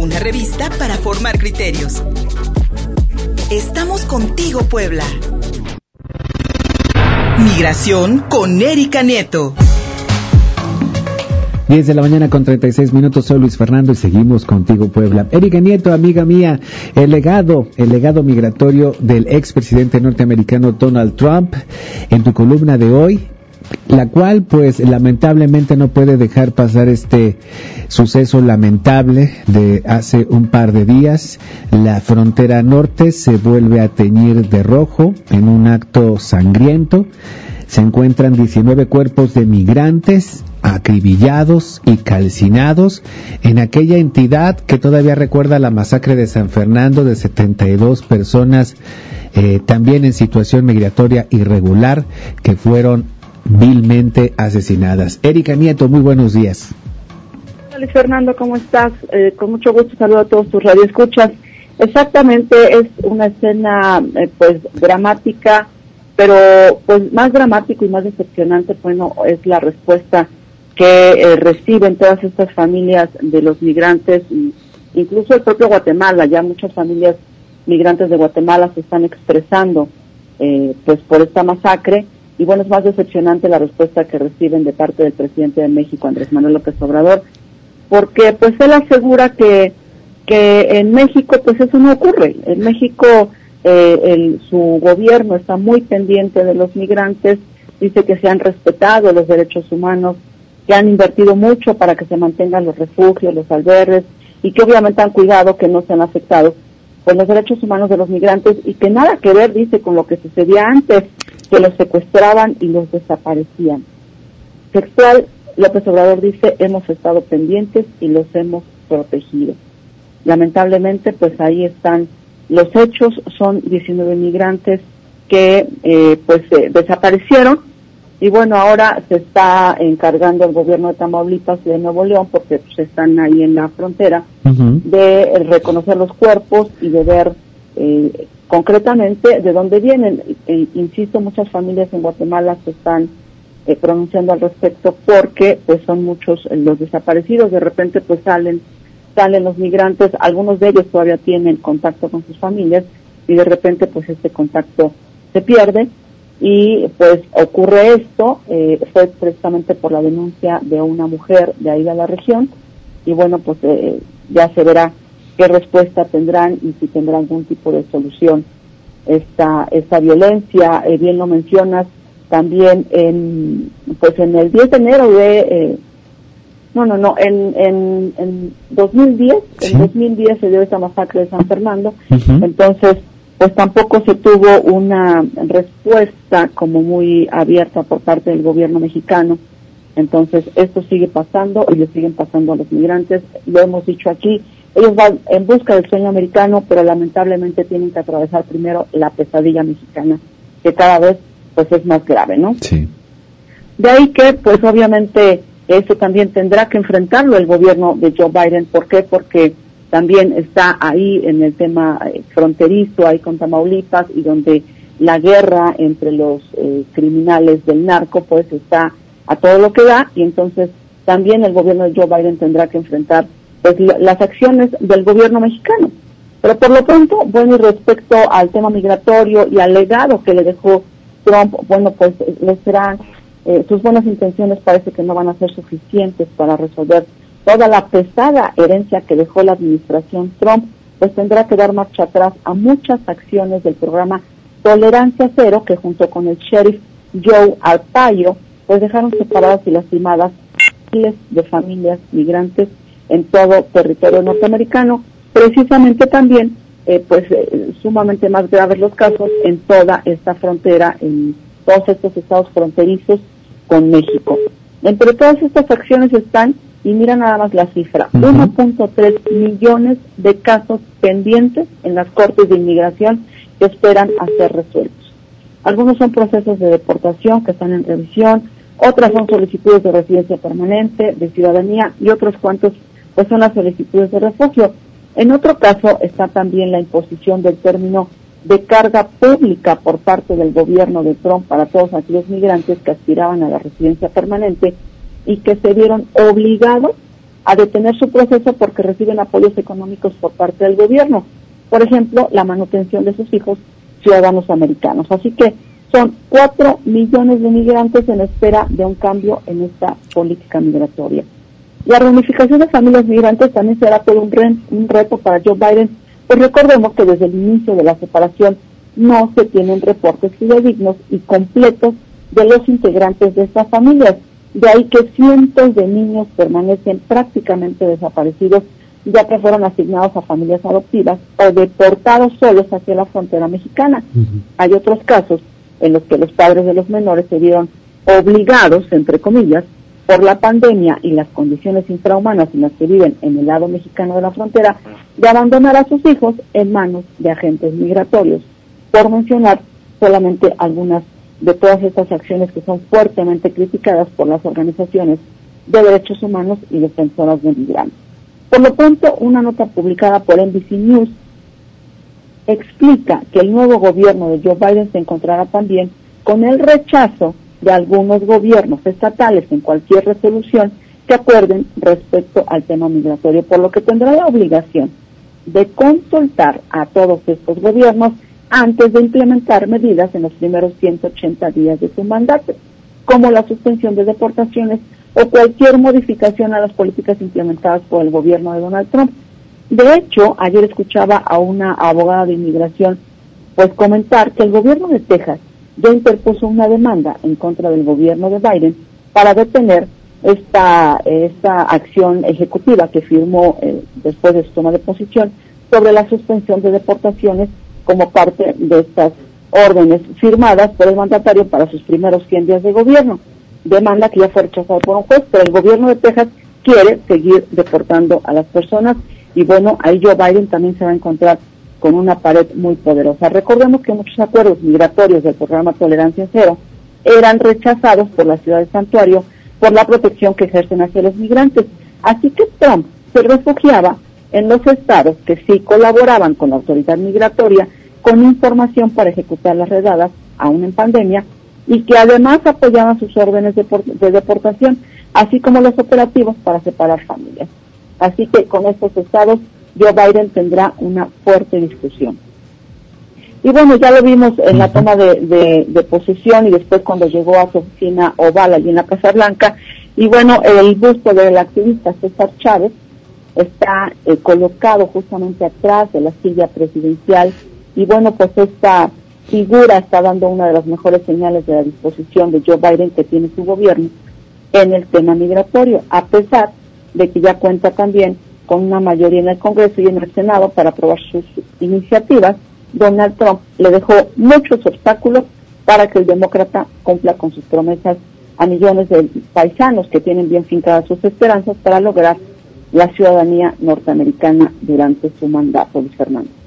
una revista para formar criterios. Estamos contigo, Puebla. Migración con Erika Nieto. 10 de la mañana con 36 minutos, soy Luis Fernando y seguimos contigo Puebla. Erika Nieto, amiga mía, el legado, el legado migratorio del expresidente norteamericano Donald Trump en tu columna de hoy, la cual pues lamentablemente no puede dejar pasar este suceso lamentable de hace un par de días. La frontera norte se vuelve a teñir de rojo en un acto sangriento. Se encuentran 19 cuerpos de migrantes acribillados y calcinados en aquella entidad que todavía recuerda la masacre de San Fernando de 72 personas eh, también en situación migratoria irregular que fueron vilmente asesinadas. Erika Nieto, muy buenos días. Hola Fernando, ¿cómo estás? Eh, con mucho gusto saludo a todos tus radioescuchas. Exactamente, es una escena eh, pues dramática, pero pues más dramático y más decepcionante, bueno, es la respuesta que eh, reciben todas estas familias de los migrantes, incluso el propio Guatemala, ya muchas familias migrantes de Guatemala se están expresando eh, pues por esta masacre y bueno, es más decepcionante la respuesta que reciben de parte del presidente de México, Andrés Manuel López Obrador, porque pues él asegura que, que en México pues eso no ocurre. En México eh, el, su gobierno está muy pendiente de los migrantes, dice que se han respetado los derechos humanos que han invertido mucho para que se mantengan los refugios, los albergues y que obviamente han cuidado que no sean afectados por los derechos humanos de los migrantes y que nada que ver, dice, con lo que sucedía antes, que los secuestraban y los desaparecían. Sexual, López Obrador dice, hemos estado pendientes y los hemos protegido. Lamentablemente, pues ahí están los hechos, son 19 migrantes que eh, pues desaparecieron y bueno, ahora se está encargando el gobierno de Tamaulipas y de Nuevo León, porque pues, están ahí en la frontera, de reconocer los cuerpos y de ver eh, concretamente de dónde vienen. E, insisto, muchas familias en Guatemala se están eh, pronunciando al respecto porque pues son muchos los desaparecidos. De repente pues salen salen los migrantes, algunos de ellos todavía tienen contacto con sus familias y de repente pues este contacto se pierde y pues ocurre esto, eh, fue precisamente por la denuncia de una mujer de ahí de la región y bueno, pues eh, ya se verá qué respuesta tendrán y si tendrán algún tipo de solución esta, esta violencia. Eh, bien lo mencionas, también en, pues en el 10 de enero de, no, no, no, en, en, en 2010, en 2010 se dio esa masacre de San Fernando, entonces pues tampoco se tuvo una respuesta como muy abierta por parte del gobierno mexicano. Entonces, esto sigue pasando y le siguen pasando a los migrantes. Lo hemos dicho aquí, ellos van en busca del sueño americano, pero lamentablemente tienen que atravesar primero la pesadilla mexicana, que cada vez pues es más grave, ¿no? Sí. De ahí que, pues obviamente, eso también tendrá que enfrentarlo el gobierno de Joe Biden. ¿Por qué? Porque también está ahí en el tema eh, fronterizo, ahí con Tamaulipas, y donde la guerra entre los eh, criminales del narco pues está a todo lo que da, y entonces también el gobierno de Joe Biden tendrá que enfrentar pues, las acciones del gobierno mexicano. Pero por lo pronto, bueno, y respecto al tema migratorio y al legado que le dejó Trump, bueno, pues le serán, eh, sus buenas intenciones parece que no van a ser suficientes para resolver toda la pesada herencia que dejó la administración Trump, pues tendrá que dar marcha atrás a muchas acciones del programa Tolerancia Cero, que junto con el sheriff Joe Arpaio, pues dejaron separadas y lastimadas miles de familias migrantes en todo territorio norteamericano, precisamente también, eh, pues eh, sumamente más graves los casos en toda esta frontera, en todos estos estados fronterizos con México. Entre todas estas acciones están y mira nada más la cifra, 1.3 millones de casos pendientes en las cortes de inmigración que esperan a ser resueltos. Algunos son procesos de deportación que están en revisión, otras son solicitudes de residencia permanente, de ciudadanía y otros cuantos pues son las solicitudes de refugio. En otro caso está también la imposición del término de carga pública por parte del gobierno de Trump para todos aquellos migrantes que aspiraban a la residencia permanente y que se vieron obligados a detener su proceso porque reciben apoyos económicos por parte del gobierno. Por ejemplo, la manutención de sus hijos ciudadanos americanos. Así que son cuatro millones de migrantes en espera de un cambio en esta política migratoria. La reunificación de familias migrantes también será todo un, un reto para Joe Biden, pues recordemos que desde el inicio de la separación no se tienen reportes fidedignos y completos de los integrantes de estas familias. De ahí que cientos de niños permanecen prácticamente desaparecidos, ya que fueron asignados a familias adoptivas o deportados solos hacia la frontera mexicana. Hay otros casos en los que los padres de los menores se vieron obligados, entre comillas, por la pandemia y las condiciones infrahumanas en las que viven en el lado mexicano de la frontera, de abandonar a sus hijos en manos de agentes migratorios, por mencionar solamente algunas de todas estas acciones que son fuertemente criticadas por las organizaciones de derechos humanos y defensoras de migrantes. Por lo pronto, una nota publicada por NBC News explica que el nuevo gobierno de Joe Biden se encontrará también con el rechazo de algunos gobiernos estatales en cualquier resolución que acuerden respecto al tema migratorio, por lo que tendrá la obligación de consultar a todos estos gobiernos antes de implementar medidas en los primeros 180 días de su mandato, como la suspensión de deportaciones o cualquier modificación a las políticas implementadas por el gobierno de Donald Trump. De hecho, ayer escuchaba a una abogada de inmigración pues comentar que el gobierno de Texas ya interpuso una demanda en contra del gobierno de Biden para detener esta, esta acción ejecutiva que firmó eh, después de su toma de posición sobre la suspensión de deportaciones como parte de estas órdenes firmadas por el mandatario para sus primeros 100 días de gobierno. Demanda que ya fue rechazada por un juez, pero el gobierno de Texas quiere seguir deportando a las personas y bueno, ahí Joe Biden también se va a encontrar con una pared muy poderosa. Recordemos que muchos acuerdos migratorios del programa Tolerancia Cero eran rechazados por la ciudad de Santuario por la protección que ejercen hacia los migrantes. Así que Trump se refugiaba en los estados que sí colaboraban con la autoridad migratoria con información para ejecutar las redadas, aún en pandemia, y que además apoyaban sus órdenes de, de deportación, así como los operativos para separar familias. Así que con estos estados, Joe Biden tendrá una fuerte discusión. Y bueno, ya lo vimos en la toma de, de, posición y después cuando llegó a su oficina oval allí en la Casa Blanca. Y bueno, el busto del activista César Chávez está eh, colocado justamente atrás de la silla presidencial y bueno, pues esta figura está dando una de las mejores señales de la disposición de Joe Biden que tiene su gobierno en el tema migratorio, a pesar de que ya cuenta también con una mayoría en el Congreso y en el Senado para aprobar sus iniciativas, Donald Trump le dejó muchos obstáculos para que el demócrata cumpla con sus promesas a millones de paisanos que tienen bien fincadas sus esperanzas para lograr la ciudadanía norteamericana durante su mandato, Luis Fernando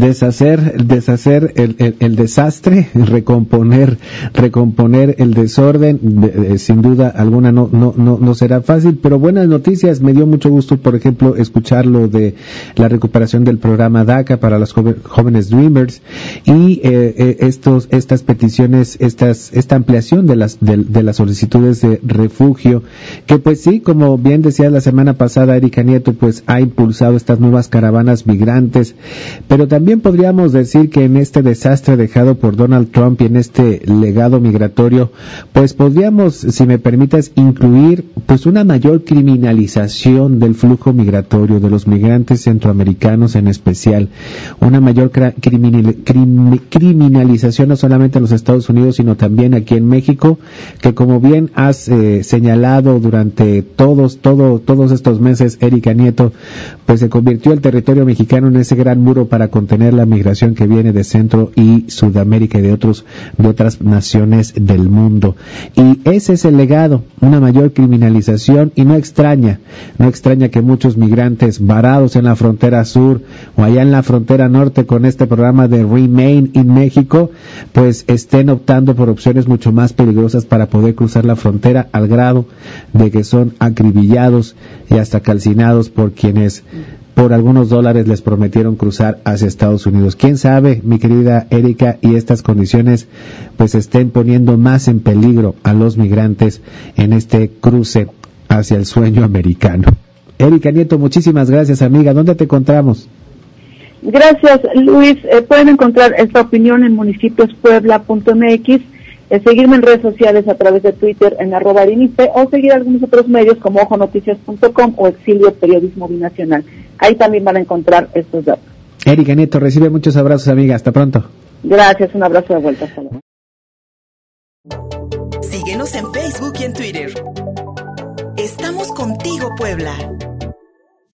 deshacer, deshacer el, desastre, recomponer, recomponer el desorden, sin duda alguna no, no, no, no será fácil, pero buenas noticias, me dio mucho gusto, por ejemplo, escuchar lo de la recuperación del programa DACA para los jóvenes Dreamers y eh, eh, estos, estas peticiones, estas, esta ampliación de las, de, de, las solicitudes de refugio, que pues sí, como bien decía la semana pasada Erika Nieto, pues ha impulsado estas nuevas caravanas migrantes, pero también también podríamos decir que en este desastre dejado por Donald Trump y en este legado migratorio, pues podríamos, si me permitas, incluir pues una mayor criminalización del flujo migratorio de los migrantes centroamericanos en especial, una mayor criminalización no solamente en los Estados Unidos, sino también aquí en México, que como bien has eh, señalado durante todos, todo, todos estos meses, Erika Nieto, pues se convirtió el territorio mexicano en ese gran muro para la migración que viene de Centro y Sudamérica y de otros de otras naciones del mundo. Y ese es el legado, una mayor criminalización y no extraña, no extraña que muchos migrantes varados en la frontera sur o allá en la frontera norte con este programa de Remain in México, pues estén optando por opciones mucho más peligrosas para poder cruzar la frontera al grado de que son acribillados y hasta calcinados por quienes por algunos dólares les prometieron cruzar hacia Estados Unidos. ¿Quién sabe, mi querida Erika, y estas condiciones pues estén poniendo más en peligro a los migrantes en este cruce hacia el sueño americano? Erika Nieto, muchísimas gracias, amiga. ¿Dónde te encontramos? Gracias, Luis. Eh, pueden encontrar esta opinión en municipiospuebla.mx, eh, seguirme en redes sociales a través de Twitter en arroba o seguir algunos otros medios como ojonoticias.com o Exilio Periodismo Binacional. Ahí también van a encontrar estos datos. Erika Nieto, recibe muchos abrazos, amiga. Hasta pronto. Gracias, un abrazo de vuelta. Hasta luego. Síguenos en Facebook y en Twitter. Estamos contigo, Puebla.